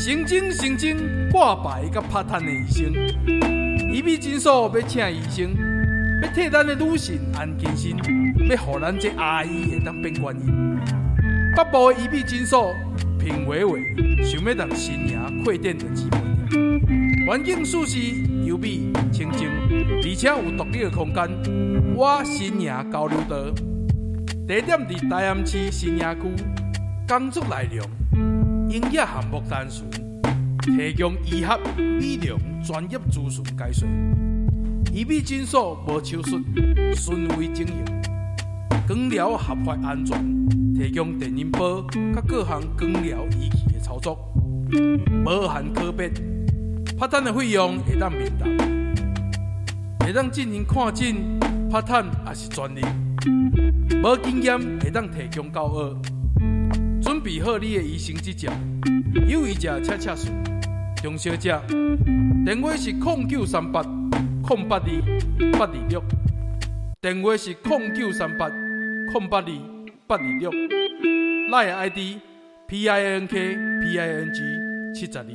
神经神经挂牌甲拍摊的医生，伊比诊所要请医生，要替咱的女性安健心，要互咱这阿姨会当变观音。北部的伊比诊所平伟伟，想要让新娘扩店的机会。环境舒适、优美、清净，而且有独立的空间。我新营交流道，地点伫大安市新营区，工作内容。营业项目单纯，提供医学、美容专业咨询解说。医美诊所无手术，纯微整形，光疗合法安全，提供电音波甲各项光疗仪器的操作，无含可别。拍摊的费用会当免谈，会当进行看诊、拍摊也是专利，无经验会当提供教学。备好你的医生执照，有医者请洽询，中小姐，电话是零九三八零八二八二六，电话是零九三八零八二八二六。赖 ID P I N K P I N G 七十二。